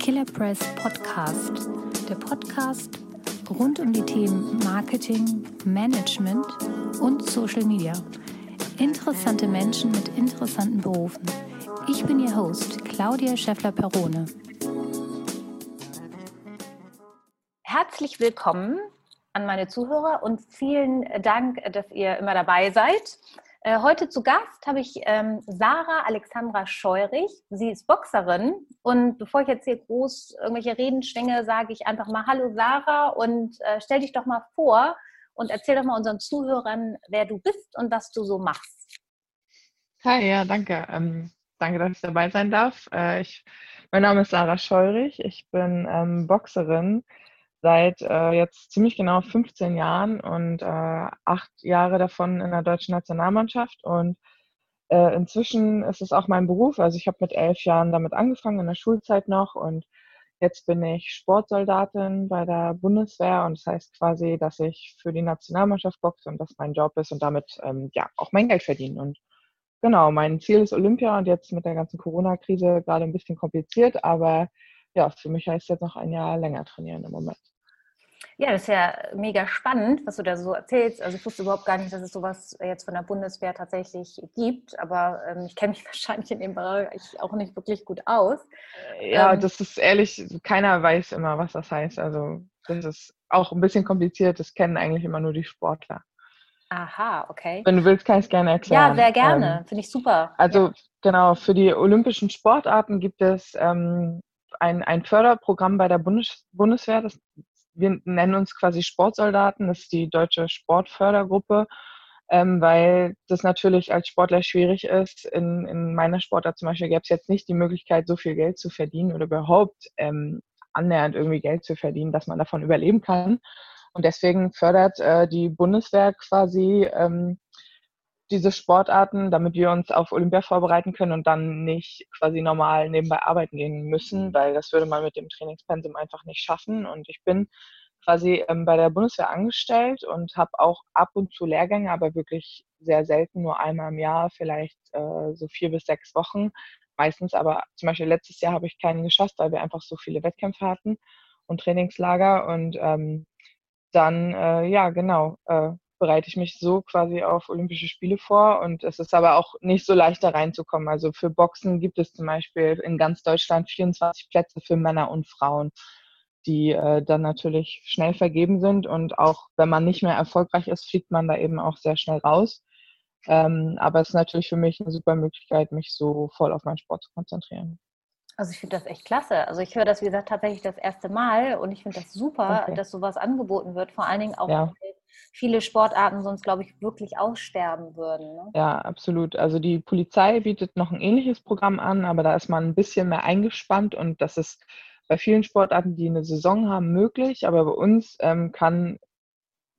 Killer Press Podcast, der Podcast rund um die Themen Marketing, Management und Social Media. Interessante Menschen mit interessanten Berufen. Ich bin Ihr Host, Claudia Scheffler-Perone. Herzlich willkommen an meine Zuhörer und vielen Dank, dass ihr immer dabei seid. Äh, heute zu Gast habe ich ähm, Sarah Alexandra Scheurich. Sie ist Boxerin. Und bevor ich jetzt hier groß irgendwelche Reden schwinge, sage ich einfach mal Hallo Sarah und äh, stell dich doch mal vor und erzähl doch mal unseren Zuhörern, wer du bist und was du so machst. Hi, ja, danke. Ähm, danke, dass ich dabei sein darf. Äh, ich, mein Name ist Sarah Scheurich. Ich bin ähm, Boxerin seit äh, jetzt ziemlich genau 15 Jahren und äh, acht Jahre davon in der deutschen Nationalmannschaft. Und äh, inzwischen ist es auch mein Beruf. Also ich habe mit elf Jahren damit angefangen, in der Schulzeit noch. Und jetzt bin ich Sportsoldatin bei der Bundeswehr. Und das heißt quasi, dass ich für die Nationalmannschaft boxe und das mein Job ist und damit ähm, ja auch mein Geld verdiene. Und genau, mein Ziel ist Olympia und jetzt mit der ganzen Corona-Krise gerade ein bisschen kompliziert, aber ja, für mich heißt es jetzt noch ein Jahr länger trainieren im Moment. Ja, das ist ja mega spannend, was du da so erzählst. Also ich wusste überhaupt gar nicht, dass es sowas jetzt von der Bundeswehr tatsächlich gibt, aber ähm, ich kenne mich wahrscheinlich in dem Bereich auch nicht wirklich gut aus. Ja, ähm, das ist ehrlich, keiner weiß immer, was das heißt. Also das ist auch ein bisschen kompliziert, das kennen eigentlich immer nur die Sportler. Aha, okay. Wenn du willst, kann ich es gerne erklären. Ja, sehr gerne. Ähm, Finde ich super. Also ja. genau, für die olympischen Sportarten gibt es ähm, ein, ein Förderprogramm bei der Bundes Bundeswehr, das wir nennen uns quasi Sportsoldaten, das ist die deutsche Sportfördergruppe, ähm, weil das natürlich als Sportler schwierig ist. In, in meiner Sportart zum Beispiel gäbe es jetzt nicht die Möglichkeit, so viel Geld zu verdienen oder überhaupt ähm, annähernd irgendwie Geld zu verdienen, dass man davon überleben kann. Und deswegen fördert äh, die Bundeswehr quasi ähm, diese Sportarten, damit wir uns auf Olympia vorbereiten können und dann nicht quasi normal nebenbei arbeiten gehen müssen, mhm. weil das würde man mit dem Trainingspensum einfach nicht schaffen. Und ich bin quasi ähm, bei der Bundeswehr angestellt und habe auch ab und zu Lehrgänge, aber wirklich sehr selten, nur einmal im Jahr, vielleicht äh, so vier bis sechs Wochen. Meistens aber, zum Beispiel letztes Jahr habe ich keinen geschafft, weil wir einfach so viele Wettkämpfe hatten und Trainingslager. Und ähm, dann, äh, ja, genau, äh, bereite ich mich so quasi auf Olympische Spiele vor und es ist aber auch nicht so leicht da reinzukommen. Also für Boxen gibt es zum Beispiel in ganz Deutschland 24 Plätze für Männer und Frauen, die äh, dann natürlich schnell vergeben sind und auch wenn man nicht mehr erfolgreich ist, fliegt man da eben auch sehr schnell raus. Ähm, aber es ist natürlich für mich eine super Möglichkeit, mich so voll auf meinen Sport zu konzentrieren. Also ich finde das echt klasse. Also ich höre das, wie gesagt, tatsächlich das erste Mal und ich finde das super, okay. dass sowas angeboten wird. Vor allen Dingen auch, ja. weil viele Sportarten sonst, glaube ich, wirklich aussterben würden. Ne? Ja, absolut. Also die Polizei bietet noch ein ähnliches Programm an, aber da ist man ein bisschen mehr eingespannt und das ist bei vielen Sportarten, die eine Saison haben, möglich. Aber bei uns ähm, kann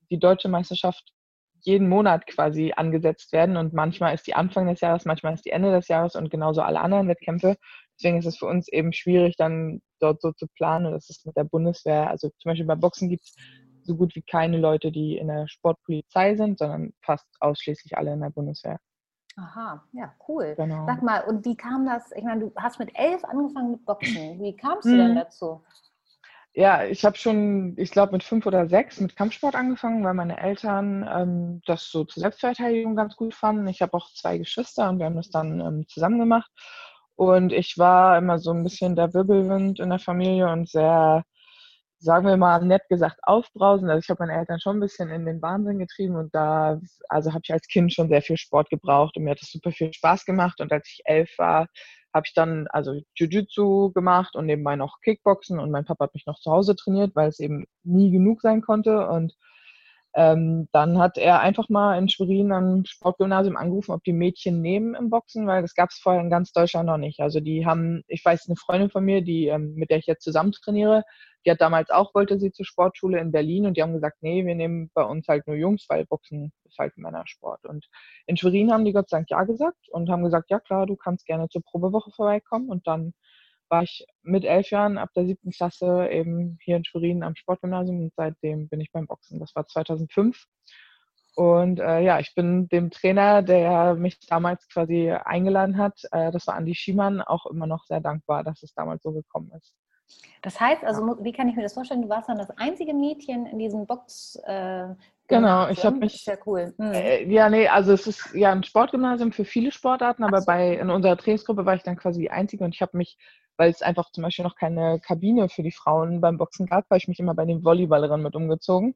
die deutsche Meisterschaft jeden Monat quasi angesetzt werden und manchmal ist die Anfang des Jahres, manchmal ist die Ende des Jahres und genauso alle anderen Wettkämpfe. Deswegen ist es für uns eben schwierig, dann dort so zu planen. Und das ist mit der Bundeswehr, also zum Beispiel bei Boxen gibt es so gut wie keine Leute, die in der Sportpolizei sind, sondern fast ausschließlich alle in der Bundeswehr. Aha, ja, cool. Genau. Sag mal, und wie kam das? Ich meine, du hast mit elf angefangen mit Boxen. Wie kamst du denn mhm. dazu? Ja, ich habe schon, ich glaube, mit fünf oder sechs mit Kampfsport angefangen, weil meine Eltern ähm, das so zur Selbstverteidigung ganz gut fanden. Ich habe auch zwei Geschwister und wir haben das dann ähm, zusammen gemacht. Und ich war immer so ein bisschen der Wirbelwind in der Familie und sehr sagen wir mal nett gesagt, aufbrausen. Also ich habe meine Eltern schon ein bisschen in den Wahnsinn getrieben und da, also habe ich als Kind schon sehr viel Sport gebraucht und mir hat das super viel Spaß gemacht. Und als ich elf war, habe ich dann also Jiu-Jitsu gemacht und nebenbei noch Kickboxen und mein Papa hat mich noch zu Hause trainiert, weil es eben nie genug sein konnte und ähm, dann hat er einfach mal in Schwerin am Sportgymnasium angerufen, ob die Mädchen nehmen im Boxen, weil das gab es vorher in ganz Deutschland noch nicht. Also die haben, ich weiß, eine Freundin von mir, die, ähm, mit der ich jetzt zusammen trainiere, die hat damals auch, wollte sie zur Sportschule in Berlin und die haben gesagt, nee, wir nehmen bei uns halt nur Jungs, weil Boxen ist halt Männersport. Und in Schwerin haben die Gott sei Dank ja gesagt und haben gesagt, ja klar, du kannst gerne zur Probewoche vorbeikommen und dann war ich mit elf Jahren ab der siebten Klasse eben hier in Schwerin am Sportgymnasium und seitdem bin ich beim Boxen. Das war 2005. Und äh, ja, ich bin dem Trainer, der mich damals quasi eingeladen hat, äh, das war Andi Schiemann, auch immer noch sehr dankbar, dass es damals so gekommen ist. Das heißt, also wie kann ich mir das vorstellen? Du warst dann das einzige Mädchen in diesem Box. Äh, genau, ich habe mich. Sehr cool. Mhm. Äh, ja, nee, also es ist ja ein Sportgymnasium für viele Sportarten, aber so. bei in unserer Trainingsgruppe war ich dann quasi die einzige und ich habe mich, weil es einfach zum Beispiel noch keine Kabine für die Frauen beim Boxen gab, weil ich mich immer bei den Volleyballerinnen mit umgezogen.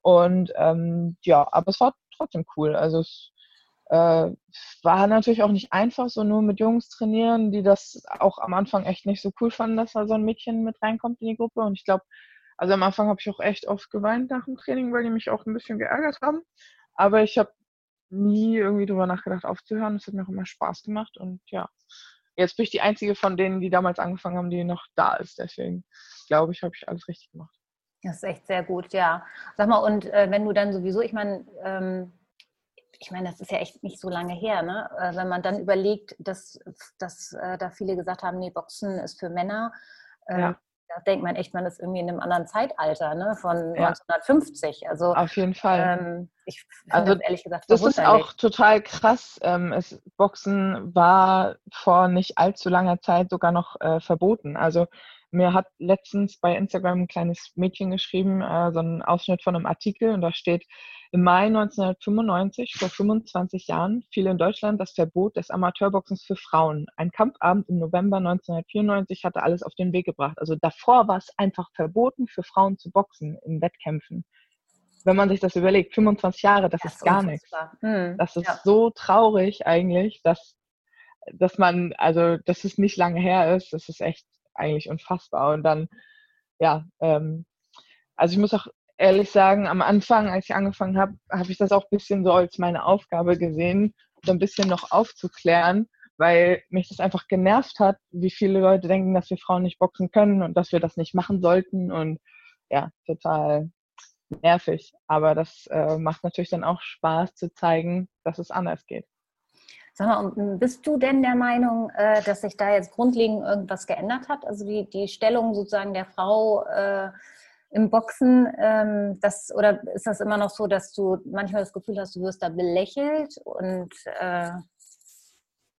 Und ähm, ja, aber es war trotzdem cool. Also es äh, war natürlich auch nicht einfach, so nur mit Jungs trainieren, die das auch am Anfang echt nicht so cool fanden, dass da so ein Mädchen mit reinkommt in die Gruppe. Und ich glaube, also am Anfang habe ich auch echt oft geweint nach dem Training, weil die mich auch ein bisschen geärgert haben. Aber ich habe nie irgendwie drüber nachgedacht, aufzuhören. Es hat mir auch immer Spaß gemacht. Und ja, jetzt bin ich die einzige von denen, die damals angefangen haben, die noch da ist. Deswegen glaube ich, habe ich alles richtig gemacht. Das ist echt sehr gut, ja. Sag mal, und äh, wenn du dann sowieso, ich meine, ähm, ich meine, das ist ja echt nicht so lange her, ne? Äh, wenn man dann überlegt, dass, dass äh, da viele gesagt haben, nee, Boxen ist für Männer. Ähm, ja. Da denkt man echt, man ist irgendwie in einem anderen Zeitalter, ne? Von ja. 1950. Also auf jeden Fall. Ähm, ich also das ehrlich gesagt das ist auch total krass. Ähm, es, Boxen war vor nicht allzu langer Zeit sogar noch äh, verboten. Also mir hat letztens bei Instagram ein kleines Mädchen geschrieben, äh, so einen Ausschnitt von einem Artikel und da steht, im Mai 1995, vor 25 Jahren, fiel in Deutschland das Verbot des Amateurboxens für Frauen. Ein Kampfabend im November 1994 hatte alles auf den Weg gebracht. Also davor war es einfach verboten, für Frauen zu boxen in Wettkämpfen. Wenn man sich das überlegt, 25 Jahre, das, das ist gar nichts. Hm, das ist ja. so traurig eigentlich, dass, dass man, also, dass es nicht lange her ist. Das ist echt eigentlich unfassbar. Und dann, ja, ähm, also ich muss auch ehrlich sagen, am Anfang, als ich angefangen habe, habe ich das auch ein bisschen so als meine Aufgabe gesehen, so ein bisschen noch aufzuklären, weil mich das einfach genervt hat, wie viele Leute denken, dass wir Frauen nicht boxen können und dass wir das nicht machen sollten. Und ja, total nervig. Aber das äh, macht natürlich dann auch Spaß zu zeigen, dass es anders geht. Sag mal, bist du denn der Meinung, äh, dass sich da jetzt grundlegend irgendwas geändert hat? Also die, die Stellung sozusagen der Frau äh, im Boxen, ähm, das, oder ist das immer noch so, dass du manchmal das Gefühl hast, du wirst da belächelt und äh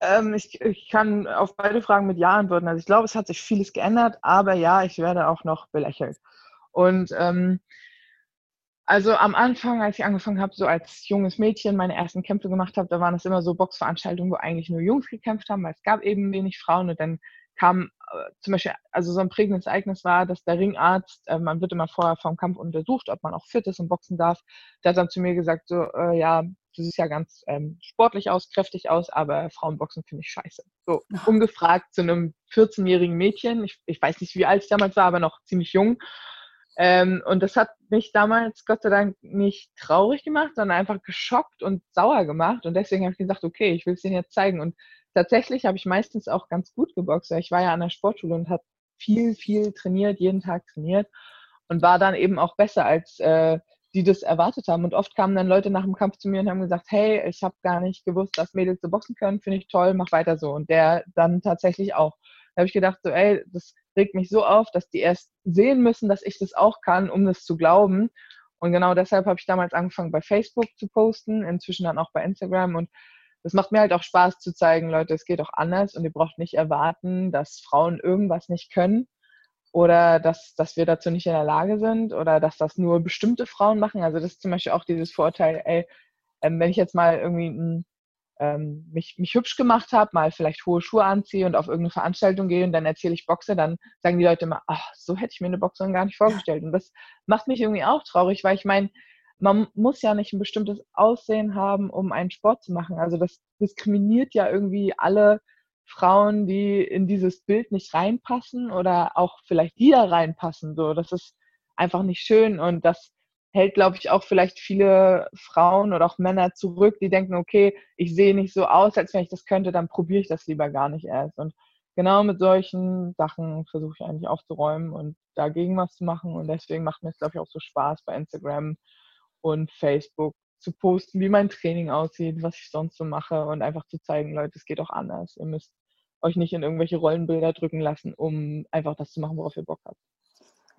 ähm, ich, ich kann auf beide Fragen mit Ja antworten. Also ich glaube, es hat sich vieles geändert, aber ja, ich werde auch noch belächelt. Und ähm, also am Anfang, als ich angefangen habe, so als junges Mädchen meine ersten Kämpfe gemacht habe, da waren es immer so Boxveranstaltungen, wo eigentlich nur Jungs gekämpft haben, weil es gab eben wenig Frauen und dann kam äh, zum Beispiel, also so ein prägendes Ereignis war, dass der Ringarzt, äh, man wird immer vorher vom Kampf untersucht, ob man auch fit ist und boxen darf, der hat dann zu mir gesagt, so, äh, ja, du siehst ja ganz ähm, sportlich aus, kräftig aus, aber Frauenboxen finde ich scheiße. So, ungefragt zu einem 14-jährigen Mädchen, ich, ich weiß nicht, wie alt ich damals war, aber noch ziemlich jung. Ähm, und das hat mich damals Gott sei Dank nicht traurig gemacht, sondern einfach geschockt und sauer gemacht. Und deswegen habe ich gesagt, okay, ich will es denen jetzt zeigen. Und tatsächlich habe ich meistens auch ganz gut geboxt. Ich war ja an der Sportschule und habe viel, viel trainiert, jeden Tag trainiert und war dann eben auch besser, als äh, die das erwartet haben. Und oft kamen dann Leute nach dem Kampf zu mir und haben gesagt, hey, ich habe gar nicht gewusst, dass Mädels so boxen können, finde ich toll, mach weiter so. Und der dann tatsächlich auch. Da habe ich gedacht, so, ey, das regt mich so auf, dass die erst sehen müssen, dass ich das auch kann, um das zu glauben. Und genau deshalb habe ich damals angefangen, bei Facebook zu posten, inzwischen dann auch bei Instagram. Und das macht mir halt auch Spaß zu zeigen, Leute, es geht auch anders und ihr braucht nicht erwarten, dass Frauen irgendwas nicht können oder dass, dass wir dazu nicht in der Lage sind oder dass das nur bestimmte Frauen machen. Also das ist zum Beispiel auch dieses Vorteil, ey, ähm, wenn ich jetzt mal irgendwie ähm, mich, mich hübsch gemacht habe, mal vielleicht hohe Schuhe anziehe und auf irgendeine Veranstaltung gehe und dann erzähle ich Boxe, dann sagen die Leute immer, ach, so hätte ich mir eine Boxerin gar nicht vorgestellt. Und das macht mich irgendwie auch traurig, weil ich meine, man muss ja nicht ein bestimmtes Aussehen haben, um einen Sport zu machen. Also das diskriminiert ja irgendwie alle Frauen, die in dieses Bild nicht reinpassen oder auch vielleicht die da reinpassen. So, das ist einfach nicht schön und das hält, glaube ich, auch vielleicht viele Frauen oder auch Männer zurück, die denken, okay, ich sehe nicht so aus, als wenn ich das könnte, dann probiere ich das lieber gar nicht erst. Und genau mit solchen Sachen versuche ich eigentlich aufzuräumen und dagegen was zu machen. Und deswegen macht mir es, glaube ich, auch so Spaß bei Instagram und Facebook zu posten, wie mein Training aussieht, was ich sonst so mache und einfach zu zeigen, Leute, es geht auch anders. Ihr müsst euch nicht in irgendwelche Rollenbilder drücken lassen, um einfach das zu machen, worauf ihr Bock habt.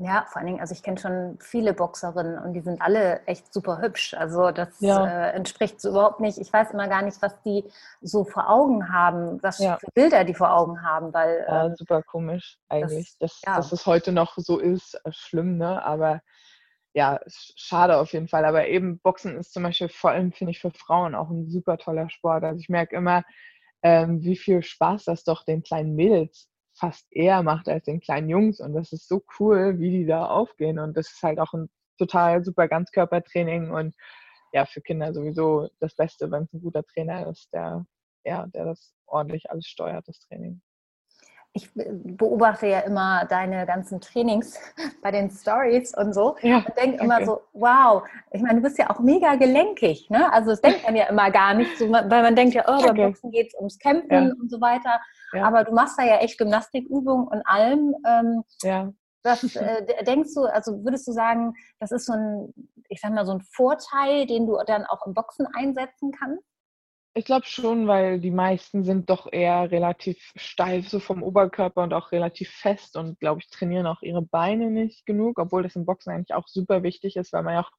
Ja, vor allen Dingen, also ich kenne schon viele Boxerinnen und die sind alle echt super hübsch. Also das ja. äh, entspricht so überhaupt nicht. Ich weiß immer gar nicht, was die so vor Augen haben, was ja. für Bilder die vor Augen haben, weil. Ja, äh, super komisch eigentlich. Das, dass, dass es heute noch so ist, äh, schlimm, ne? Aber ja, schade auf jeden Fall. Aber eben Boxen ist zum Beispiel vor allem, finde ich, für Frauen auch ein super toller Sport. Also ich merke immer, ähm, wie viel Spaß das doch den kleinen Mädels fast eher macht als den kleinen Jungs. Und das ist so cool, wie die da aufgehen. Und das ist halt auch ein total super Ganzkörpertraining und ja, für Kinder sowieso das Beste, wenn es ein guter Trainer ist, der, ja, der das ordentlich alles steuert, das Training ich beobachte ja immer deine ganzen Trainings bei den Stories und so ja, und denke immer so, wow, ich meine, du bist ja auch mega gelenkig, ne? Also das denkt man ja immer gar nicht, so, weil man denkt ja, oh, beim. Boxen geht es ums Kämpfen ja. und so weiter. Ja. Aber du machst da ja echt Gymnastikübungen und allem. Ähm, ja. Das, äh, denkst du, also würdest du sagen, das ist so ein, ich sag mal, so ein Vorteil, den du dann auch im Boxen einsetzen kannst? Ich glaube schon, weil die meisten sind doch eher relativ steif so vom Oberkörper und auch relativ fest und glaube ich trainieren auch ihre Beine nicht genug, obwohl das im Boxen eigentlich auch super wichtig ist, weil man ja auch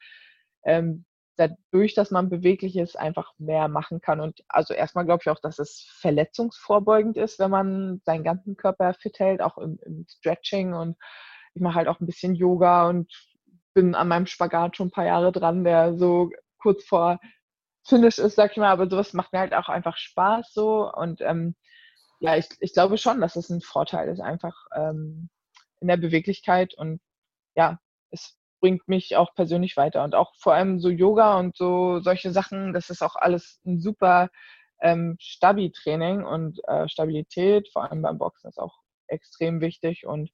ähm, dadurch, dass man beweglich ist, einfach mehr machen kann. Und also erstmal glaube ich auch, dass es verletzungsvorbeugend ist, wenn man seinen ganzen Körper fit hält, auch im, im Stretching und ich mache halt auch ein bisschen Yoga und bin an meinem Spagat schon ein paar Jahre dran, der so kurz vor Finish ist, sag ich mal, aber sowas macht mir halt auch einfach Spaß so. Und ähm, ja, ich, ich glaube schon, dass es ein Vorteil ist, einfach ähm, in der Beweglichkeit und ja, es bringt mich auch persönlich weiter. Und auch vor allem so Yoga und so solche Sachen, das ist auch alles ein super ähm, Stabi-Training und äh, Stabilität, vor allem beim Boxen, ist auch extrem wichtig. Und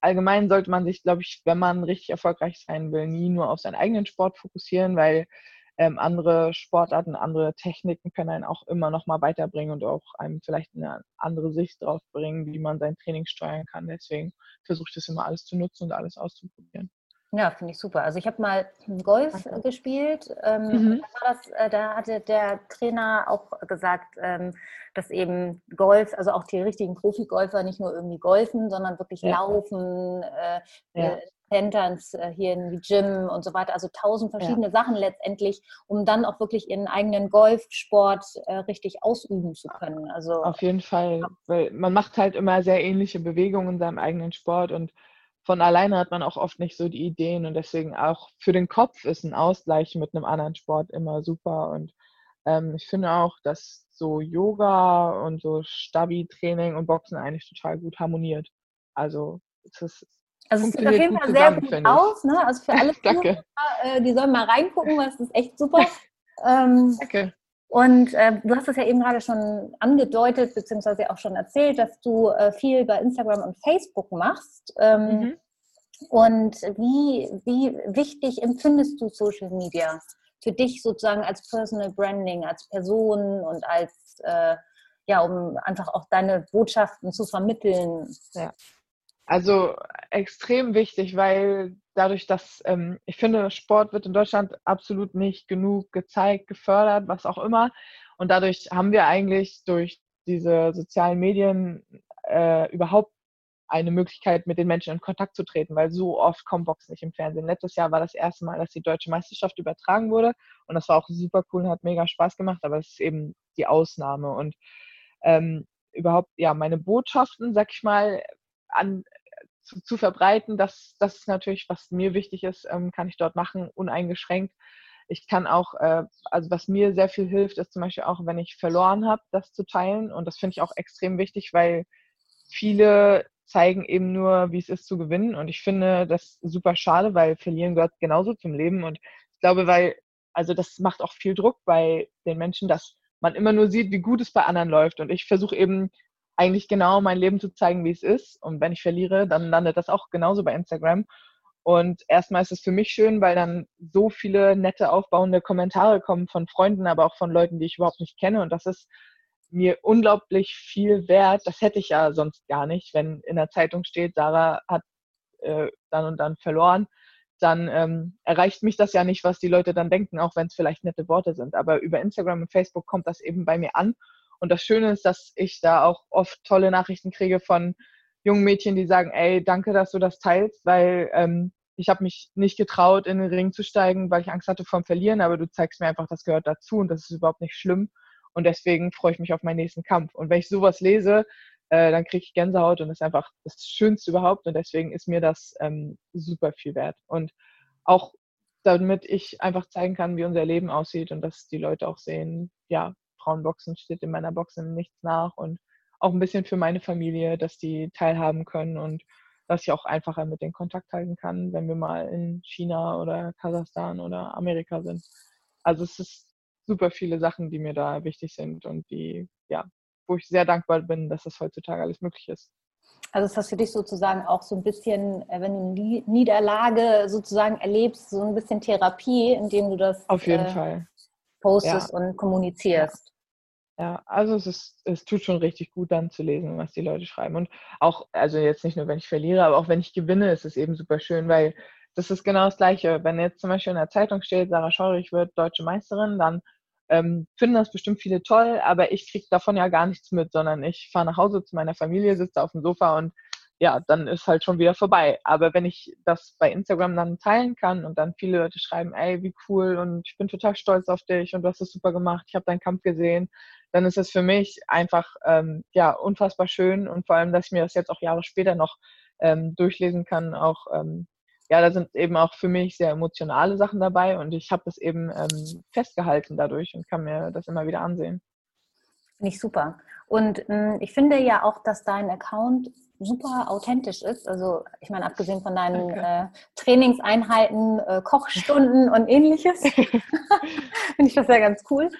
allgemein sollte man sich, glaube ich, wenn man richtig erfolgreich sein will, nie nur auf seinen eigenen Sport fokussieren, weil ähm, andere Sportarten, andere Techniken können einen auch immer noch mal weiterbringen und auch einem vielleicht eine andere Sicht drauf bringen, wie man sein Training steuern kann. Deswegen versuche ich das immer alles zu nutzen und alles auszuprobieren. Ja, finde ich super. Also ich habe mal Golf okay. gespielt. Ähm, mhm. da, das, äh, da, hatte der Trainer auch gesagt, ähm, dass eben Golf, also auch die richtigen Profigolfer nicht nur irgendwie golfen, sondern wirklich ja. laufen, äh, ja. Centers äh, hier in Gym und so weiter, also tausend verschiedene ja. Sachen letztendlich, um dann auch wirklich ihren eigenen Golfsport äh, richtig ausüben zu können. Also auf jeden Fall, weil man macht halt immer sehr ähnliche Bewegungen in seinem eigenen Sport und von alleine hat man auch oft nicht so die Ideen und deswegen auch für den Kopf ist ein Ausgleich mit einem anderen Sport immer super und ähm, ich finde auch, dass so Yoga und so Stabi-Training und Boxen eigentlich total gut harmoniert. Also es ist also es sieht auf jeden Fall sehr gut aus. Ne? Also für alle Zuhörer, äh, die sollen mal reingucken, weil es ist echt super. Ähm, Danke. Und äh, du hast es ja eben gerade schon angedeutet, beziehungsweise auch schon erzählt, dass du äh, viel bei Instagram und Facebook machst. Ähm, mhm. Und wie, wie wichtig empfindest du Social Media für dich sozusagen als Personal Branding, als Person und als, äh, ja, um einfach auch deine Botschaften zu vermitteln? Ja. Also extrem wichtig, weil dadurch, dass ähm, ich finde, Sport wird in Deutschland absolut nicht genug gezeigt, gefördert, was auch immer. Und dadurch haben wir eigentlich durch diese sozialen Medien äh, überhaupt eine Möglichkeit, mit den Menschen in Kontakt zu treten, weil so oft kommt Boxen nicht im Fernsehen. Letztes Jahr war das erste Mal, dass die deutsche Meisterschaft übertragen wurde und das war auch super cool und hat mega Spaß gemacht, aber es ist eben die Ausnahme und ähm, überhaupt, ja, meine Botschaften, sag ich mal, an, zu, zu, verbreiten, das, das ist natürlich, was mir wichtig ist, ähm, kann ich dort machen, uneingeschränkt. Ich kann auch, äh, also was mir sehr viel hilft, ist zum Beispiel auch, wenn ich verloren habe, das zu teilen. Und das finde ich auch extrem wichtig, weil viele zeigen eben nur, wie es ist zu gewinnen. Und ich finde das super schade, weil verlieren gehört genauso zum Leben. Und ich glaube, weil, also das macht auch viel Druck bei den Menschen, dass man immer nur sieht, wie gut es bei anderen läuft. Und ich versuche eben eigentlich genau mein Leben zu zeigen, wie es ist. Und wenn ich verliere, dann landet das auch genauso bei Instagram. Und erstmal ist es für mich schön, weil dann so viele nette, aufbauende Kommentare kommen von Freunden, aber auch von Leuten, die ich überhaupt nicht kenne. Und das ist mir unglaublich viel wert. Das hätte ich ja sonst gar nicht, wenn in der Zeitung steht, Sarah hat äh, dann und dann verloren. Dann ähm, erreicht mich das ja nicht, was die Leute dann denken, auch wenn es vielleicht nette Worte sind. Aber über Instagram und Facebook kommt das eben bei mir an und das Schöne ist, dass ich da auch oft tolle Nachrichten kriege von jungen Mädchen, die sagen, ey, danke, dass du das teilst, weil ähm, ich habe mich nicht getraut, in den Ring zu steigen, weil ich Angst hatte vom Verlieren, aber du zeigst mir einfach, das gehört dazu und das ist überhaupt nicht schlimm. Und deswegen freue ich mich auf meinen nächsten Kampf. Und wenn ich sowas lese, äh, dann kriege ich Gänsehaut und das ist einfach das Schönste überhaupt. Und deswegen ist mir das ähm, super viel wert. Und auch damit ich einfach zeigen kann, wie unser Leben aussieht und dass die Leute auch sehen, ja, Frauenboxen steht in meiner Boxen nichts nach und auch ein bisschen für meine Familie, dass die teilhaben können und dass ich auch einfacher mit den Kontakt halten kann, wenn wir mal in China oder Kasachstan oder Amerika sind. Also es ist super viele Sachen, die mir da wichtig sind und die, ja, wo ich sehr dankbar bin, dass das heutzutage alles möglich ist. Also ist das für dich sozusagen auch so ein bisschen, äh, wenn du eine Niederlage sozusagen erlebst, so ein bisschen Therapie, indem du das auf jeden äh, Fall postest ja. und kommunizierst. Ja, also es, ist, es tut schon richtig gut dann zu lesen, was die Leute schreiben. Und auch, also jetzt nicht nur, wenn ich verliere, aber auch wenn ich gewinne, ist es eben super schön, weil das ist genau das Gleiche. Wenn jetzt zum Beispiel in der Zeitung steht, Sarah Scheurich wird deutsche Meisterin, dann ähm, finden das bestimmt viele toll, aber ich kriege davon ja gar nichts mit, sondern ich fahre nach Hause zu meiner Familie, sitze auf dem Sofa und ja, dann ist halt schon wieder vorbei. Aber wenn ich das bei Instagram dann teilen kann und dann viele Leute schreiben, ey, wie cool und ich bin total stolz auf dich und du hast es super gemacht, ich habe deinen Kampf gesehen, dann ist es für mich einfach ähm, ja unfassbar schön und vor allem, dass ich mir das jetzt auch Jahre später noch ähm, durchlesen kann, auch ähm, ja, da sind eben auch für mich sehr emotionale Sachen dabei und ich habe das eben ähm, festgehalten dadurch und kann mir das immer wieder ansehen. Finde ich super. Und mh, hm, ich finde ja auch, dass dein Account super authentisch ist. Also ich meine, abgesehen von deinen äh, Trainingseinheiten, äh, Kochstunden und ähnliches, finde ich das ja ganz cool.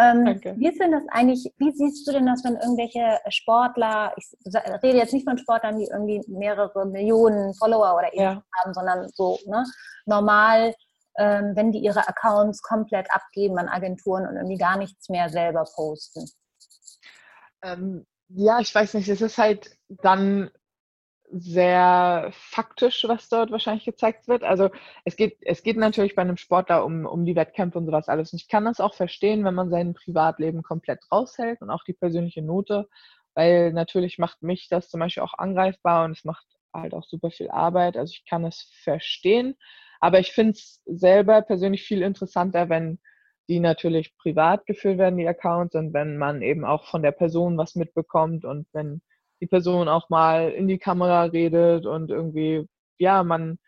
Ähm, wie ist denn das eigentlich, wie siehst du denn das, wenn irgendwelche Sportler, ich rede jetzt nicht von Sportlern, die irgendwie mehrere Millionen Follower oder ähnliches ja. haben, sondern so ne, normal, ähm, wenn die ihre Accounts komplett abgeben an Agenturen und irgendwie gar nichts mehr selber posten? Ähm, ja, ich weiß nicht, es ist halt dann sehr faktisch, was dort wahrscheinlich gezeigt wird. Also es geht, es geht natürlich bei einem Sportler um, um die Wettkämpfe und sowas alles. Und ich kann das auch verstehen, wenn man sein Privatleben komplett raushält und auch die persönliche Note, weil natürlich macht mich das zum Beispiel auch angreifbar und es macht halt auch super viel Arbeit. Also ich kann es verstehen. Aber ich finde es selber persönlich viel interessanter, wenn die natürlich privat geführt werden, die Accounts, und wenn man eben auch von der Person was mitbekommt und wenn die Person auch mal in die Kamera redet und irgendwie, ja, man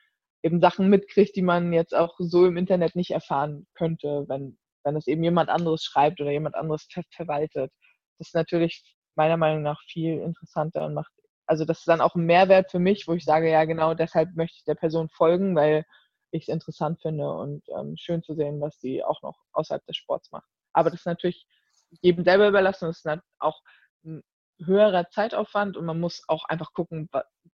eben Sachen mitkriegt, die man jetzt auch so im Internet nicht erfahren könnte, wenn, wenn es eben jemand anderes schreibt oder jemand anderes ver verwaltet. Das ist natürlich meiner Meinung nach viel interessanter und macht, also das ist dann auch ein Mehrwert für mich, wo ich sage, ja genau, deshalb möchte ich der Person folgen, weil ich es interessant finde und ähm, schön zu sehen, was die auch noch außerhalb des Sports macht. Aber das ist natürlich jedem selber überlassen. Das ist auch ein höherer Zeitaufwand und man muss auch einfach gucken,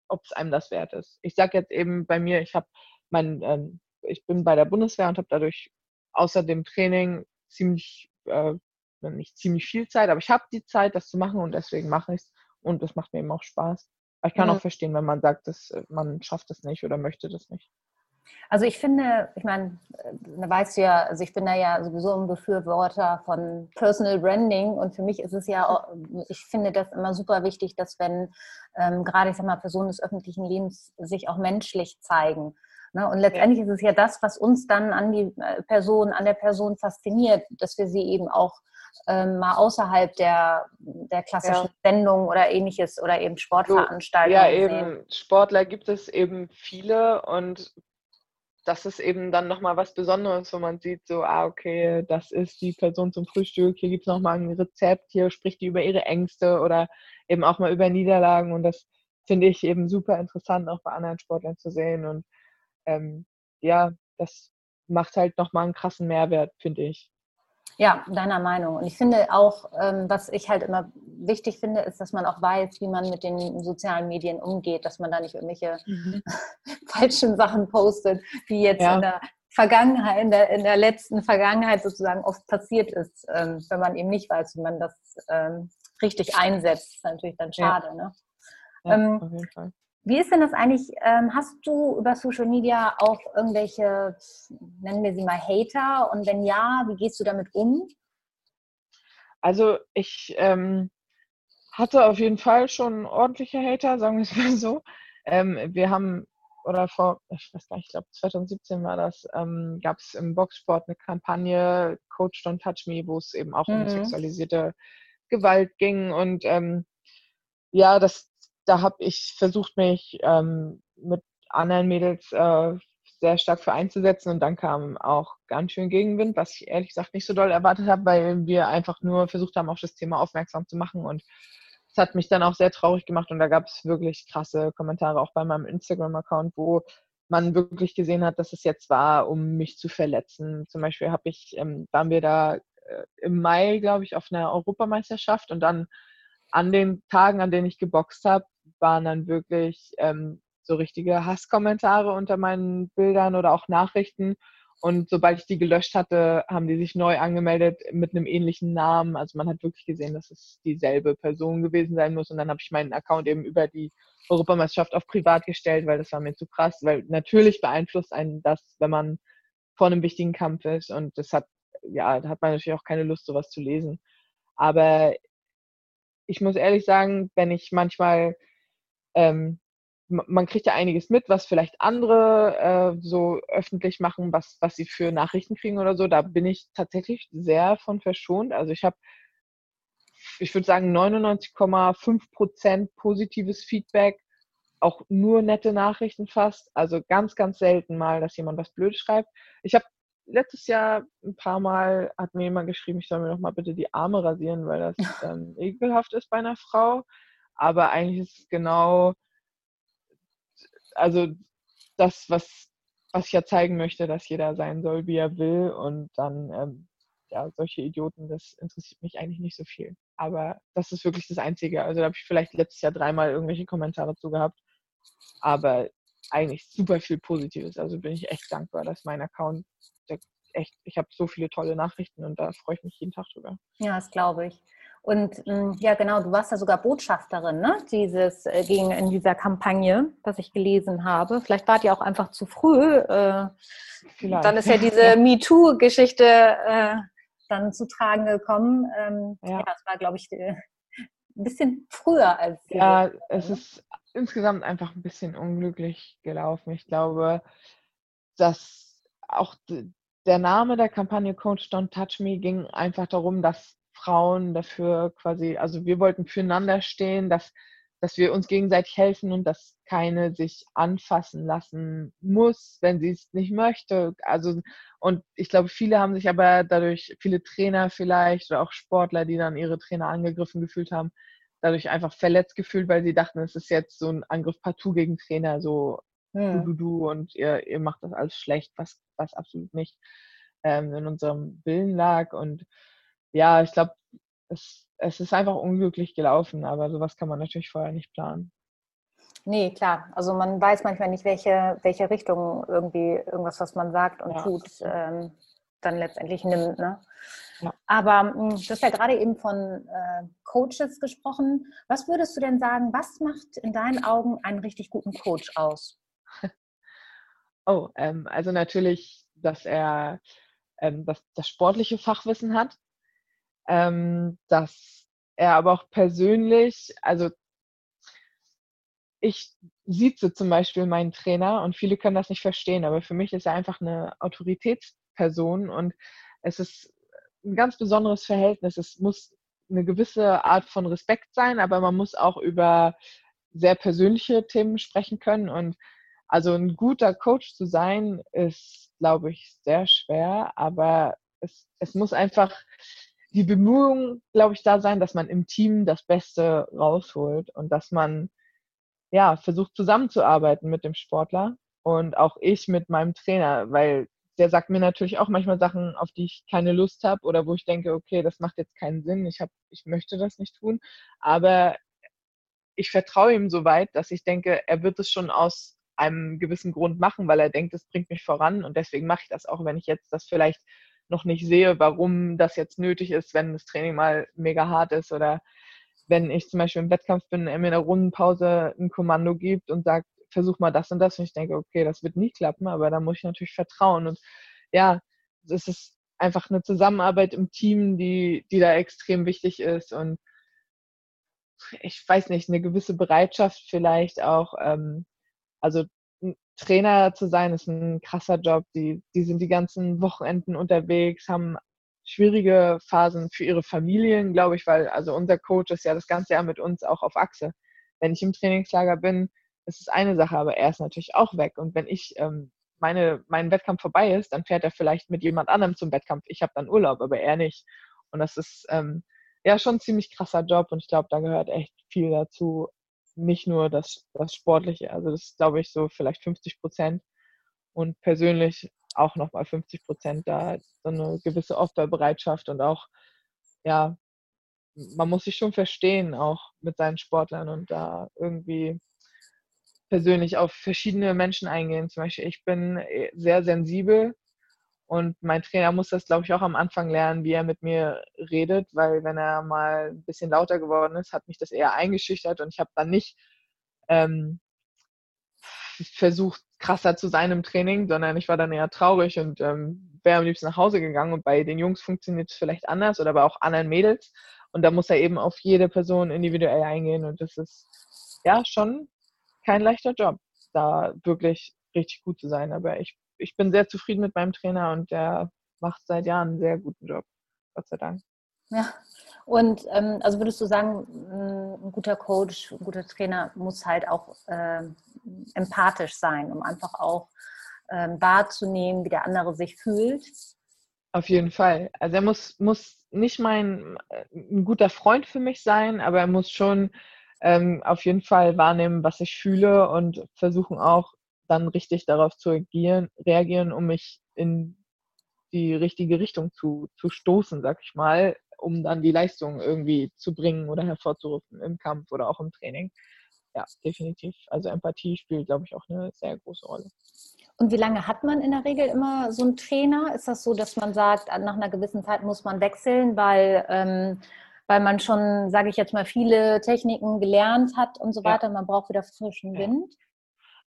ob es einem das wert ist. Ich sage jetzt eben bei mir, ich habe mein, ähm, ich bin bei der Bundeswehr und habe dadurch außer dem Training ziemlich, äh, nicht ziemlich viel Zeit, aber ich habe die Zeit, das zu machen und deswegen mache ich es und es macht mir eben auch Spaß. Aber ich kann mhm. auch verstehen, wenn man sagt, dass äh, man schafft es nicht oder möchte das nicht. Also ich finde, ich meine, da weißt du ja, also ich bin da ja sowieso ein Befürworter von Personal Branding und für mich ist es ja, ich finde das immer super wichtig, dass wenn ähm, gerade, ich sag mal, Personen des öffentlichen Lebens sich auch menschlich zeigen. Ne? Und letztendlich ja. ist es ja das, was uns dann an die äh, Person, an der Person fasziniert, dass wir sie eben auch ähm, mal außerhalb der, der klassischen ja. Sendung oder ähnliches oder eben Sportveranstaltungen. Ja, eben sehen. Sportler gibt es eben viele und das ist eben dann nochmal was Besonderes, wo man sieht, so, ah, okay, das ist die Person zum Frühstück, hier gibt es nochmal ein Rezept, hier spricht die über ihre Ängste oder eben auch mal über Niederlagen und das finde ich eben super interessant, auch bei anderen Sportlern zu sehen und ähm, ja, das macht halt nochmal einen krassen Mehrwert, finde ich. Ja, deiner Meinung. Und ich finde auch, ähm, was ich halt immer wichtig finde, ist, dass man auch weiß, wie man mit den sozialen Medien umgeht, dass man da nicht irgendwelche mhm. falschen Sachen postet, wie jetzt ja. in der Vergangenheit, in der, in der letzten Vergangenheit sozusagen oft passiert ist, ähm, wenn man eben nicht weiß, wie man das ähm, richtig einsetzt. Das ist natürlich dann schade. Ja. Ne? Ja, ähm, auf jeden Fall. Wie ist denn das eigentlich? Ähm, hast du über Social Media auch irgendwelche, nennen wir sie mal Hater? Und wenn ja, wie gehst du damit um? Also ich ähm, hatte auf jeden Fall schon ordentliche Hater, sagen wir es mal so. Ähm, wir haben, oder vor, ich weiß gar nicht, ich glaube 2017 war das, ähm, gab es im Boxsport eine Kampagne Coach Don't Touch Me, wo es eben auch mhm. um sexualisierte Gewalt ging. Und ähm, ja, das, da habe ich versucht, mich ähm, mit anderen Mädels äh, sehr stark für einzusetzen und dann kam auch ganz schön Gegenwind, was ich ehrlich gesagt nicht so doll erwartet habe, weil wir einfach nur versucht haben, auf das Thema aufmerksam zu machen und es hat mich dann auch sehr traurig gemacht und da gab es wirklich krasse Kommentare auch bei meinem Instagram-Account, wo man wirklich gesehen hat, dass es jetzt war, um mich zu verletzen. Zum Beispiel habe ich, ähm, waren wir da äh, im Mai, glaube ich, auf einer Europameisterschaft und dann an den Tagen, an denen ich geboxt habe, waren dann wirklich ähm, so richtige Hasskommentare unter meinen Bildern oder auch Nachrichten. Und sobald ich die gelöscht hatte, haben die sich neu angemeldet mit einem ähnlichen Namen. Also man hat wirklich gesehen, dass es dieselbe Person gewesen sein muss. Und dann habe ich meinen Account eben über die Europameisterschaft auf privat gestellt, weil das war mir zu krass. Weil natürlich beeinflusst einen das, wenn man vor einem wichtigen Kampf ist. Und das hat, ja, da hat man natürlich auch keine Lust, sowas zu lesen. Aber ich muss ehrlich sagen, wenn ich manchmal ähm, man kriegt ja einiges mit, was vielleicht andere äh, so öffentlich machen, was, was sie für Nachrichten kriegen oder so. Da bin ich tatsächlich sehr von verschont. Also ich habe, ich würde sagen, 99,5 Prozent positives Feedback, auch nur nette Nachrichten fast. Also ganz, ganz selten mal, dass jemand was Blödes schreibt. Ich habe letztes Jahr ein paar Mal, hat mir jemand geschrieben, ich soll mir doch mal bitte die Arme rasieren, weil das ähm, ekelhaft ist bei einer Frau. Aber eigentlich ist es genau also das, was, was ich ja zeigen möchte, dass jeder sein soll, wie er will. Und dann, ähm, ja, solche Idioten, das interessiert mich eigentlich nicht so viel. Aber das ist wirklich das Einzige. Also da habe ich vielleicht letztes Jahr dreimal irgendwelche Kommentare zu gehabt. Aber eigentlich super viel Positives. Also bin ich echt dankbar, dass mein Account echt, ich habe so viele tolle Nachrichten und da freue ich mich jeden Tag drüber. Ja, das glaube ich. Und ähm, ja, genau, du warst ja sogar Botschafterin, ne? Dieses äh, gegen in dieser Kampagne, was ich gelesen habe. Vielleicht wart ihr auch einfach zu früh. Äh, dann ist ja diese MeToo-Geschichte äh, dann zu tragen gekommen. Ähm, ja. ja, das war, glaube ich, äh, ein bisschen früher als. Ja, es ne? ist insgesamt einfach ein bisschen unglücklich gelaufen. Ich glaube, dass auch der Name der Kampagne Coach Don't Touch Me ging einfach darum, dass Frauen dafür quasi, also wir wollten füreinander stehen, dass, dass wir uns gegenseitig helfen und dass keine sich anfassen lassen muss, wenn sie es nicht möchte. Also, und ich glaube, viele haben sich aber dadurch, viele Trainer vielleicht oder auch Sportler, die dann ihre Trainer angegriffen gefühlt haben, dadurch einfach verletzt gefühlt, weil sie dachten, es ist jetzt so ein Angriff partout gegen Trainer, so hm. du, du, du und ihr, ihr macht das alles schlecht, was, was absolut nicht ähm, in unserem Willen lag. Und ja, ich glaube, es, es ist einfach unglücklich gelaufen, aber sowas kann man natürlich vorher nicht planen. Nee, klar. Also man weiß manchmal nicht, welche, welche Richtung irgendwie irgendwas, was man sagt und ja. tut, ähm, dann letztendlich nimmt. Ne? Ja. Aber hm, du hast ja gerade eben von äh, Coaches gesprochen. Was würdest du denn sagen, was macht in deinen Augen einen richtig guten Coach aus? Oh, ähm, also natürlich, dass er ähm, das, das sportliche Fachwissen hat ähm, dass er aber auch persönlich, also ich sieze zum Beispiel meinen Trainer und viele können das nicht verstehen, aber für mich ist er einfach eine Autoritätsperson und es ist ein ganz besonderes Verhältnis. Es muss eine gewisse Art von Respekt sein, aber man muss auch über sehr persönliche Themen sprechen können und also ein guter Coach zu sein ist, glaube ich, sehr schwer, aber es, es muss einfach die Bemühungen, glaube ich, da sein, dass man im Team das Beste rausholt und dass man ja versucht zusammenzuarbeiten mit dem Sportler und auch ich mit meinem Trainer, weil der sagt mir natürlich auch manchmal Sachen, auf die ich keine Lust habe oder wo ich denke, okay, das macht jetzt keinen Sinn, ich, hab, ich möchte das nicht tun, aber ich vertraue ihm so weit, dass ich denke, er wird es schon aus einem gewissen Grund machen, weil er denkt, es bringt mich voran und deswegen mache ich das auch, wenn ich jetzt das vielleicht noch nicht sehe, warum das jetzt nötig ist, wenn das Training mal mega hart ist oder wenn ich zum Beispiel im Wettkampf bin, er mir in der Rundenpause ein Kommando gibt und sagt, versuch mal das und das. Und ich denke, okay, das wird nie klappen, aber da muss ich natürlich vertrauen. Und ja, es ist einfach eine Zusammenarbeit im Team, die, die da extrem wichtig ist. Und ich weiß nicht, eine gewisse Bereitschaft vielleicht auch, ähm, also Trainer zu sein, ist ein krasser Job. Die, die sind die ganzen Wochenenden unterwegs, haben schwierige Phasen für ihre Familien, glaube ich, weil also unser Coach ist ja das ganze Jahr mit uns auch auf Achse. Wenn ich im Trainingslager bin, ist es eine Sache, aber er ist natürlich auch weg. Und wenn ich ähm, meine, mein Wettkampf vorbei ist, dann fährt er vielleicht mit jemand anderem zum Wettkampf. Ich habe dann Urlaub, aber er nicht. Und das ist ähm, ja schon ein ziemlich krasser Job und ich glaube, da gehört echt viel dazu. Nicht nur das, das Sportliche, also das glaube ich, so vielleicht 50 Prozent und persönlich auch nochmal 50 Prozent da so eine gewisse Opferbereitschaft und auch, ja, man muss sich schon verstehen, auch mit seinen Sportlern und da irgendwie persönlich auf verschiedene Menschen eingehen. Zum Beispiel, ich bin äh, sehr sensibel und mein Trainer muss das, glaube ich, auch am Anfang lernen, wie er mit mir redet, weil wenn er mal ein bisschen lauter geworden ist, hat mich das eher eingeschüchtert und ich habe dann nicht ähm, versucht, krasser zu sein im Training, sondern ich war dann eher traurig und ähm, wäre am liebsten nach Hause gegangen. Und bei den Jungs funktioniert es vielleicht anders oder bei auch anderen Mädels. Und da muss er eben auf jede Person individuell eingehen. Und das ist ja schon kein leichter Job, da wirklich richtig gut zu sein. Aber ich, ich bin sehr zufrieden mit meinem Trainer und der macht seit Jahren einen sehr guten Job. Gott sei Dank. Ja, und ähm, also würdest du sagen, ein guter Coach, ein guter Trainer muss halt auch äh, empathisch sein, um einfach auch äh, wahrzunehmen, wie der andere sich fühlt? Auf jeden Fall. Also er muss, muss nicht mein ein guter Freund für mich sein, aber er muss schon ähm, auf jeden Fall wahrnehmen, was ich fühle und versuchen auch dann richtig darauf zu reagieren, reagieren um mich in die richtige Richtung zu, zu stoßen, sag ich mal, um dann die Leistung irgendwie zu bringen oder hervorzurufen im Kampf oder auch im Training. Ja, definitiv. Also Empathie spielt, glaube ich, auch eine sehr große Rolle. Und wie lange hat man in der Regel immer so einen Trainer? Ist das so, dass man sagt, nach einer gewissen Zeit muss man wechseln, weil, ähm, weil man schon, sage ich jetzt mal, viele Techniken gelernt hat und so weiter? Ja. Man braucht wieder frischen Wind?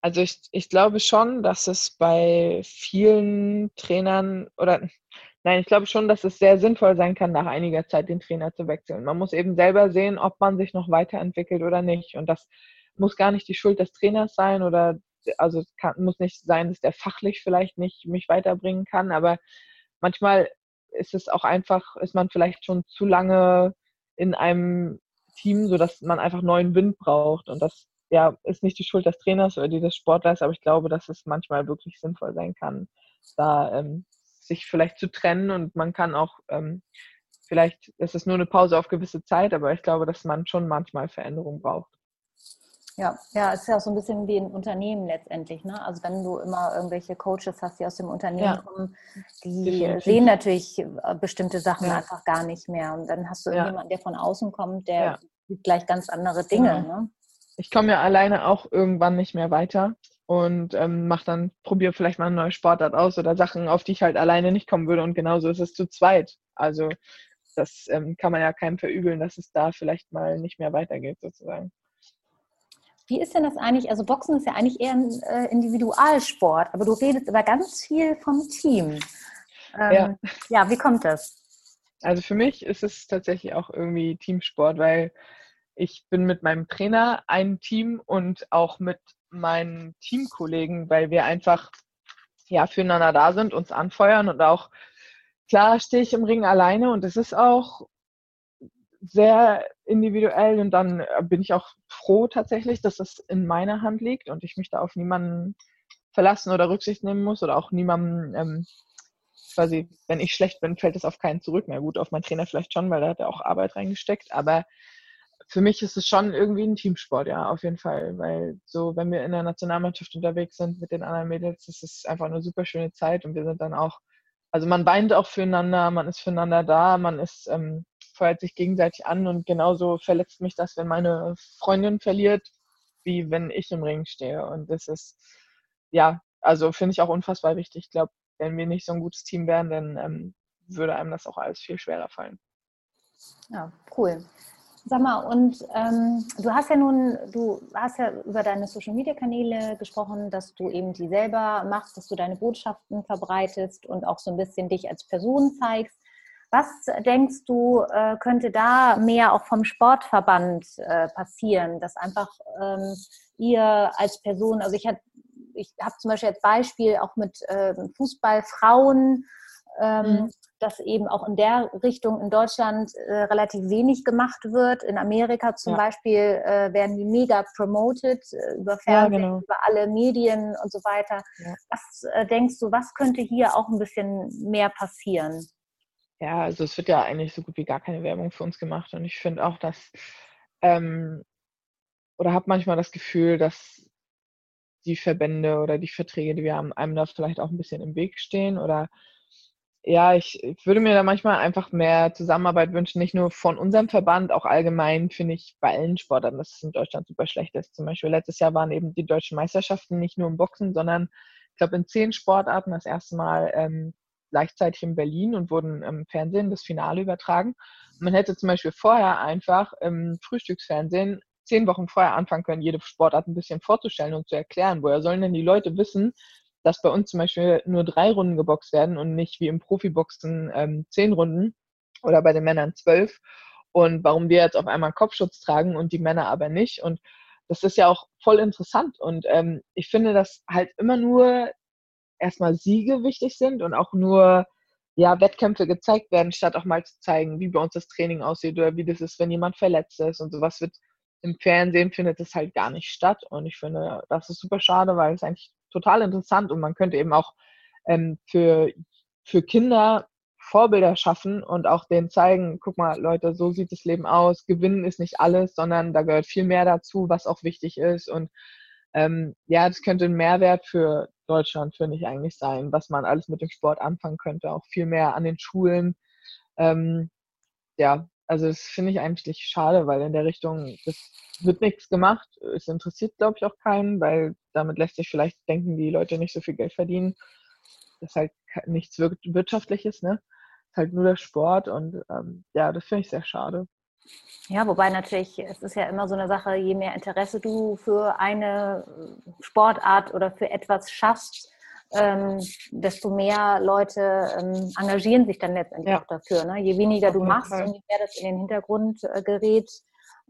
Also ich, ich glaube schon, dass es bei vielen Trainern oder Nein, ich glaube schon, dass es sehr sinnvoll sein kann, nach einiger Zeit den Trainer zu wechseln. Man muss eben selber sehen, ob man sich noch weiterentwickelt oder nicht. Und das muss gar nicht die Schuld des Trainers sein oder also kann, muss nicht sein, dass der fachlich vielleicht nicht mich weiterbringen kann, aber manchmal ist es auch einfach, ist man vielleicht schon zu lange in einem Team, sodass man einfach neuen Wind braucht. Und das ja, ist nicht die Schuld des Trainers oder die des Sportlers, aber ich glaube, dass es manchmal wirklich sinnvoll sein kann, da ähm, sich vielleicht zu trennen und man kann auch, ähm, vielleicht ist es nur eine Pause auf gewisse Zeit, aber ich glaube, dass man schon manchmal Veränderung braucht. Ja, ja, es ist ja auch so ein bisschen wie ein Unternehmen letztendlich. Ne? Also wenn du immer irgendwelche Coaches hast, die aus dem Unternehmen ja. kommen, die Definitiv. sehen natürlich äh, bestimmte Sachen ja. einfach gar nicht mehr. Und dann hast du ja. jemanden, der von außen kommt, der sieht gleich ganz andere Dinge. Ne? Ich komme ja alleine auch irgendwann nicht mehr weiter und ähm, mach dann, probiere vielleicht mal eine neue Sportart aus oder Sachen, auf die ich halt alleine nicht kommen würde. Und genauso ist es zu zweit. Also das ähm, kann man ja keinem verübeln, dass es da vielleicht mal nicht mehr weitergeht sozusagen. Wie ist denn das eigentlich? Also Boxen ist ja eigentlich eher ein äh, Individualsport, aber du redest aber ganz viel vom Team. Ähm, ja. ja, wie kommt das? Also für mich ist es tatsächlich auch irgendwie Teamsport, weil ich bin mit meinem Trainer ein Team und auch mit meinen Teamkollegen, weil wir einfach ja füreinander da sind, uns anfeuern und auch klar stehe ich im Ring alleine und es ist auch sehr individuell und dann äh, bin ich auch froh tatsächlich, dass es in meiner Hand liegt und ich mich da auf niemanden verlassen oder Rücksicht nehmen muss oder auch niemandem ähm, quasi, wenn ich schlecht bin, fällt es auf keinen zurück. Na gut, auf meinen Trainer vielleicht schon, weil da hat er auch Arbeit reingesteckt, aber für mich ist es schon irgendwie ein Teamsport, ja, auf jeden Fall. Weil so, wenn wir in der Nationalmannschaft unterwegs sind mit den anderen Mädels, das ist einfach eine super schöne Zeit und wir sind dann auch, also man weint auch füreinander, man ist füreinander da, man ist, ähm, feuert sich gegenseitig an und genauso verletzt mich das, wenn meine Freundin verliert, wie wenn ich im Ring stehe. Und das ist, ja, also finde ich auch unfassbar wichtig. Ich glaube, wenn wir nicht so ein gutes Team wären, dann ähm, würde einem das auch alles viel schwerer fallen. Ja, cool. Sag mal, und ähm, du hast ja nun, du hast ja über deine Social Media Kanäle gesprochen, dass du eben die selber machst, dass du deine Botschaften verbreitest und auch so ein bisschen dich als Person zeigst. Was denkst du, äh, könnte da mehr auch vom Sportverband äh, passieren, dass einfach ähm, ihr als Person, also ich, ich habe zum Beispiel als Beispiel auch mit ähm, Fußballfrauen, ähm, mhm dass eben auch in der Richtung in Deutschland äh, relativ wenig gemacht wird. In Amerika zum ja. Beispiel äh, werden die mega promoted äh, über Fernsehen, ja, genau. über alle Medien und so weiter. Ja. Was äh, denkst du, was könnte hier auch ein bisschen mehr passieren? Ja, also es wird ja eigentlich so gut wie gar keine Werbung für uns gemacht und ich finde auch, dass ähm, oder habe manchmal das Gefühl, dass die Verbände oder die Verträge, die wir haben, einem da vielleicht auch ein bisschen im Weg stehen oder ja, ich, ich würde mir da manchmal einfach mehr Zusammenarbeit wünschen, nicht nur von unserem Verband, auch allgemein finde ich bei allen Sportarten, dass es in Deutschland super schlecht ist. Zum Beispiel letztes Jahr waren eben die deutschen Meisterschaften nicht nur im Boxen, sondern ich glaube in zehn Sportarten das erste Mal ähm, gleichzeitig in Berlin und wurden im Fernsehen das Finale übertragen. Man hätte zum Beispiel vorher einfach im Frühstücksfernsehen zehn Wochen vorher anfangen können, jede Sportart ein bisschen vorzustellen und zu erklären. Woher sollen denn die Leute wissen, dass bei uns zum Beispiel nur drei Runden geboxt werden und nicht wie im Profiboxen ähm, zehn Runden oder bei den Männern zwölf. Und warum wir jetzt auf einmal Kopfschutz tragen und die Männer aber nicht. Und das ist ja auch voll interessant. Und ähm, ich finde, dass halt immer nur erstmal Siege wichtig sind und auch nur ja, Wettkämpfe gezeigt werden, statt auch mal zu zeigen, wie bei uns das Training aussieht oder wie das ist, wenn jemand verletzt ist und sowas wird im Fernsehen findet es halt gar nicht statt. Und ich finde, das ist super schade, weil es eigentlich total interessant und man könnte eben auch ähm, für, für Kinder Vorbilder schaffen und auch denen zeigen, guck mal, Leute, so sieht das Leben aus. Gewinnen ist nicht alles, sondern da gehört viel mehr dazu, was auch wichtig ist. Und ähm, ja, das könnte ein Mehrwert für Deutschland, finde ich eigentlich sein, was man alles mit dem Sport anfangen könnte. Auch viel mehr an den Schulen. Ähm, ja, also das finde ich eigentlich schade, weil in der Richtung, das wird nichts gemacht. Es interessiert, glaube ich, auch keinen, weil damit lässt sich vielleicht denken, die Leute nicht so viel Geld verdienen. Das ist halt nichts Wirtschaftliches, ne? Ist halt nur der Sport und ähm, ja, das finde ich sehr schade. Ja, wobei natürlich, es ist ja immer so eine Sache, je mehr Interesse du für eine Sportart oder für etwas schaffst, ähm, desto mehr Leute ähm, engagieren sich dann letztendlich ja. auch dafür. Ne? Je weniger du machst und je mehr das in den Hintergrund äh, gerät,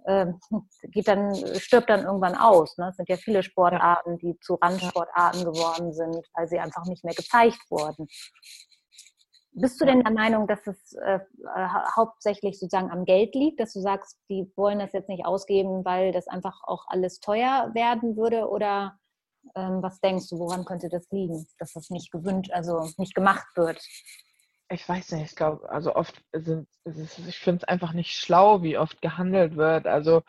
äh, geht dann, stirbt dann irgendwann aus. Ne? Es sind ja viele Sportarten, die zu Randsportarten geworden sind, weil sie einfach nicht mehr gezeigt wurden. Bist du denn der Meinung, dass es äh, hauptsächlich sozusagen am Geld liegt, dass du sagst, die wollen das jetzt nicht ausgeben, weil das einfach auch alles teuer werden würde? Oder ähm, was denkst du, woran könnte das liegen, dass das nicht gewünscht, also nicht gemacht wird? Ich weiß nicht, ich glaube, also oft sind, ich finde es einfach nicht schlau, wie oft gehandelt wird. Also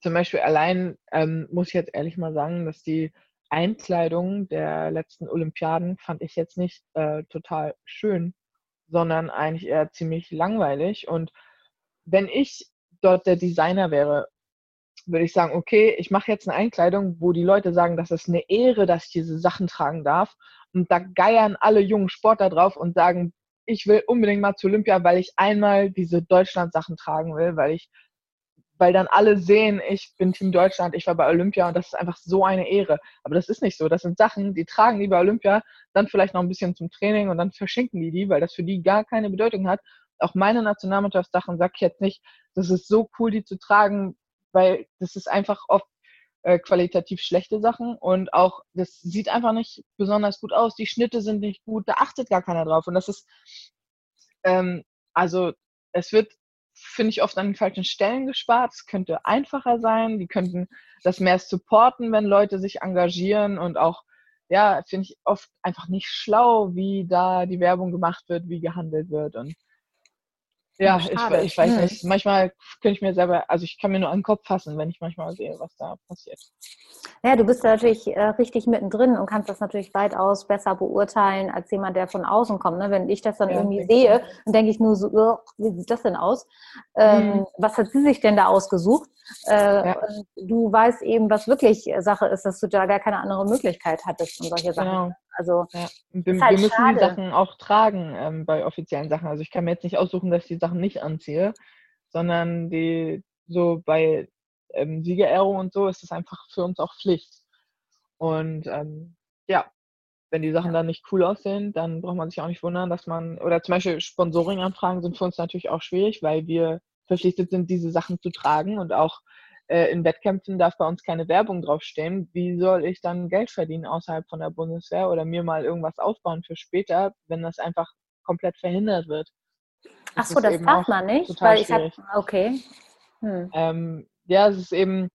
zum Beispiel allein ähm, muss ich jetzt ehrlich mal sagen, dass die Einkleidung der letzten Olympiaden fand ich jetzt nicht äh, total schön, sondern eigentlich eher ziemlich langweilig. Und wenn ich dort der Designer wäre würde ich sagen, okay, ich mache jetzt eine Einkleidung, wo die Leute sagen, das ist eine Ehre, dass ich diese Sachen tragen darf. Und da geiern alle jungen Sportler drauf und sagen, ich will unbedingt mal zu Olympia, weil ich einmal diese Deutschland-Sachen tragen will, weil ich, weil dann alle sehen, ich bin Team Deutschland, ich war bei Olympia und das ist einfach so eine Ehre. Aber das ist nicht so. Das sind Sachen, die tragen die bei Olympia, dann vielleicht noch ein bisschen zum Training und dann verschenken die die, weil das für die gar keine Bedeutung hat. Auch meine Nationalmannschaftssachen sage ich jetzt nicht, das ist so cool, die zu tragen, weil das ist einfach oft äh, qualitativ schlechte Sachen und auch das sieht einfach nicht besonders gut aus. Die Schnitte sind nicht gut, da achtet gar keiner drauf. Und das ist, ähm, also es wird, finde ich, oft an den falschen Stellen gespart. Es könnte einfacher sein. Die könnten das mehr supporten, wenn Leute sich engagieren und auch, ja, finde ich oft einfach nicht schlau, wie da die Werbung gemacht wird, wie gehandelt wird. Und ja, ich, ich, weiß hm. nicht. Manchmal könnte ich mir selber, also ich kann mir nur an den Kopf fassen, wenn ich manchmal sehe, was da passiert. Ja, du bist natürlich äh, richtig mittendrin und kannst das natürlich weitaus besser beurteilen als jemand, der von außen kommt. Ne? Wenn ich das dann ja, irgendwie sehe, dann denke ich nur so, wie sieht das denn aus? Ähm, hm. Was hat sie sich denn da ausgesucht? Äh, ja. Du weißt eben, was wirklich Sache ist, dass du da gar keine andere Möglichkeit hattest und solche Sachen. Genau. Also ja. wir, halt wir, müssen schade. die Sachen auch tragen ähm, bei offiziellen Sachen. Also ich kann mir jetzt nicht aussuchen, dass ich die Sachen nicht anziehe, sondern die so bei ähm, Siegerehrung und so ist es einfach für uns auch Pflicht. Und ähm, ja, wenn die Sachen dann nicht cool aussehen, dann braucht man sich auch nicht wundern, dass man, oder zum Beispiel Sponsoring-Anfragen sind für uns natürlich auch schwierig, weil wir verpflichtet sind, diese Sachen zu tragen und auch äh, in Wettkämpfen darf bei uns keine Werbung draufstehen. Wie soll ich dann Geld verdienen außerhalb von der Bundeswehr oder mir mal irgendwas aufbauen für später, wenn das einfach komplett verhindert wird? Das Ach so, das darf man nicht, weil ich habe, okay. Hm. Ähm, ja, es ist eben,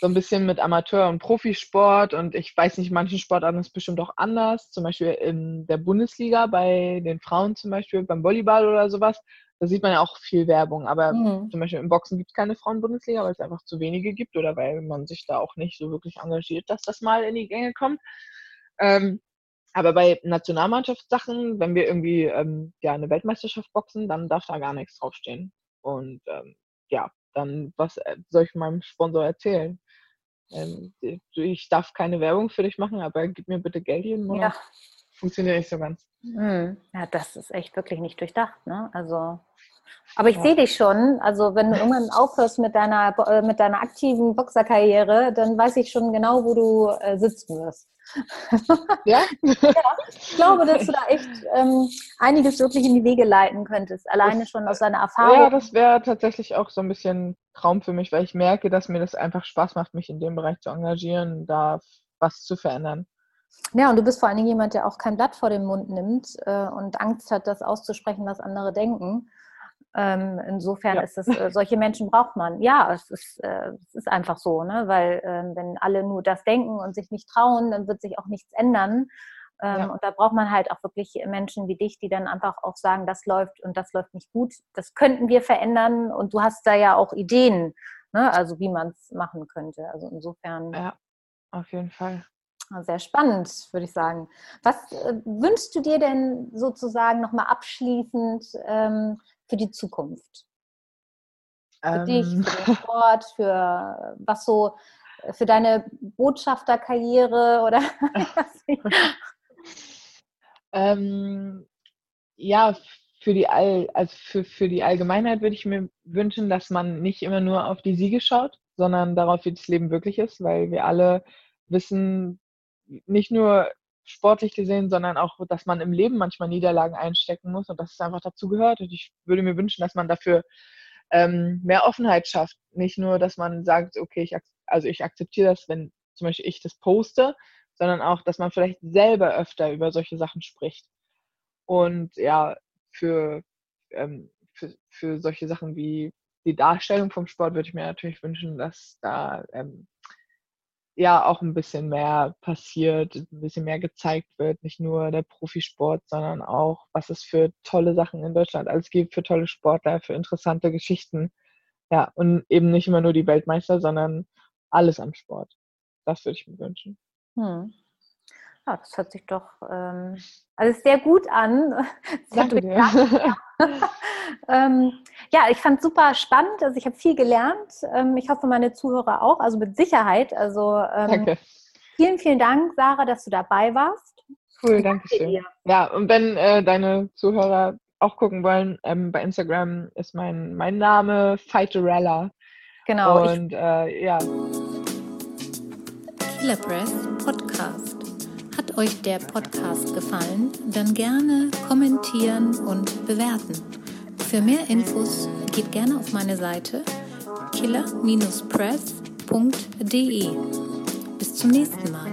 so ein bisschen mit Amateur- und Profisport und ich weiß nicht, manchen Sportarten ist es bestimmt auch anders. Zum Beispiel in der Bundesliga bei den Frauen zum Beispiel, beim Volleyball oder sowas, da sieht man ja auch viel Werbung. Aber mhm. zum Beispiel im Boxen gibt es keine Frauen-Bundesliga, weil es einfach zu wenige gibt oder weil man sich da auch nicht so wirklich engagiert, dass das mal in die Gänge kommt. Ähm, aber bei Nationalmannschaftssachen, wenn wir irgendwie ähm, ja, eine Weltmeisterschaft boxen, dann darf da gar nichts draufstehen. Und ähm, ja, dann was äh, soll ich meinem Sponsor erzählen? Ähm, ich darf keine Werbung für dich machen, aber gib mir bitte Geld jeden Monat. Ja. Funktioniert nicht so ganz. Hm. Ja, das ist echt wirklich nicht durchdacht. Ne? Also, aber ich ja. sehe dich schon. Also wenn du irgendwann aufhörst mit deiner, äh, mit deiner aktiven Boxerkarriere, dann weiß ich schon genau, wo du äh, sitzen wirst. Ja? ja? Ich glaube, dass du da echt ähm, einiges wirklich in die Wege leiten könntest, alleine das, schon aus deiner Erfahrung. Ja, das wäre tatsächlich auch so ein bisschen Traum für mich, weil ich merke, dass mir das einfach Spaß macht, mich in dem Bereich zu engagieren, da was zu verändern. Ja, und du bist vor allen Dingen jemand, der auch kein Blatt vor den Mund nimmt äh, und Angst hat, das auszusprechen, was andere denken. Ähm, insofern ja. ist es, äh, solche Menschen braucht man. Ja, es ist, äh, es ist einfach so, ne? weil äh, wenn alle nur das denken und sich nicht trauen, dann wird sich auch nichts ändern. Ähm, ja. Und da braucht man halt auch wirklich Menschen wie dich, die dann einfach auch sagen, das läuft und das läuft nicht gut. Das könnten wir verändern und du hast da ja auch Ideen, ne? also wie man es machen könnte. Also insofern. Ja, auf jeden Fall. Sehr spannend, würde ich sagen. Was äh, wünschst du dir denn sozusagen nochmal abschließend ähm, für die Zukunft? Für ähm. dich, für den Sport, für was so, für deine Botschafterkarriere oder? ähm, ja, für die, All, also für, für die Allgemeinheit würde ich mir wünschen, dass man nicht immer nur auf die Siege schaut, sondern darauf, wie das Leben wirklich ist, weil wir alle wissen, nicht nur sportlich gesehen, sondern auch, dass man im Leben manchmal Niederlagen einstecken muss und dass es einfach dazu gehört. Und ich würde mir wünschen, dass man dafür ähm, mehr Offenheit schafft. Nicht nur, dass man sagt, okay, ich, also ich akzeptiere das, wenn zum Beispiel ich das poste, sondern auch, dass man vielleicht selber öfter über solche Sachen spricht. Und ja, für, ähm, für, für solche Sachen wie die Darstellung vom Sport würde ich mir natürlich wünschen, dass da ähm, ja auch ein bisschen mehr passiert, ein bisschen mehr gezeigt wird, nicht nur der Profisport, sondern auch, was es für tolle Sachen in Deutschland alles gibt, für tolle Sportler, für interessante Geschichten. Ja, und eben nicht immer nur die Weltmeister, sondern alles am Sport. Das würde ich mir wünschen. Hm. Ja, das hört sich doch ähm, also sehr gut an. Danke dir. ähm, ja, ich fand es super spannend. Also ich habe viel gelernt. Ähm, ich hoffe, meine Zuhörer auch, also mit Sicherheit. Also ähm, danke. vielen, vielen Dank, Sarah, dass du dabei warst. Cool, danke schön. Ja, und wenn äh, deine Zuhörer auch gucken wollen, ähm, bei Instagram ist mein, mein Name Fighterella. Genau. Und äh, ja. Killer Press Podcast. Hat euch der Podcast gefallen? Dann gerne kommentieren und bewerten. Für mehr Infos geht gerne auf meine Seite killer-press.de. Bis zum nächsten Mal.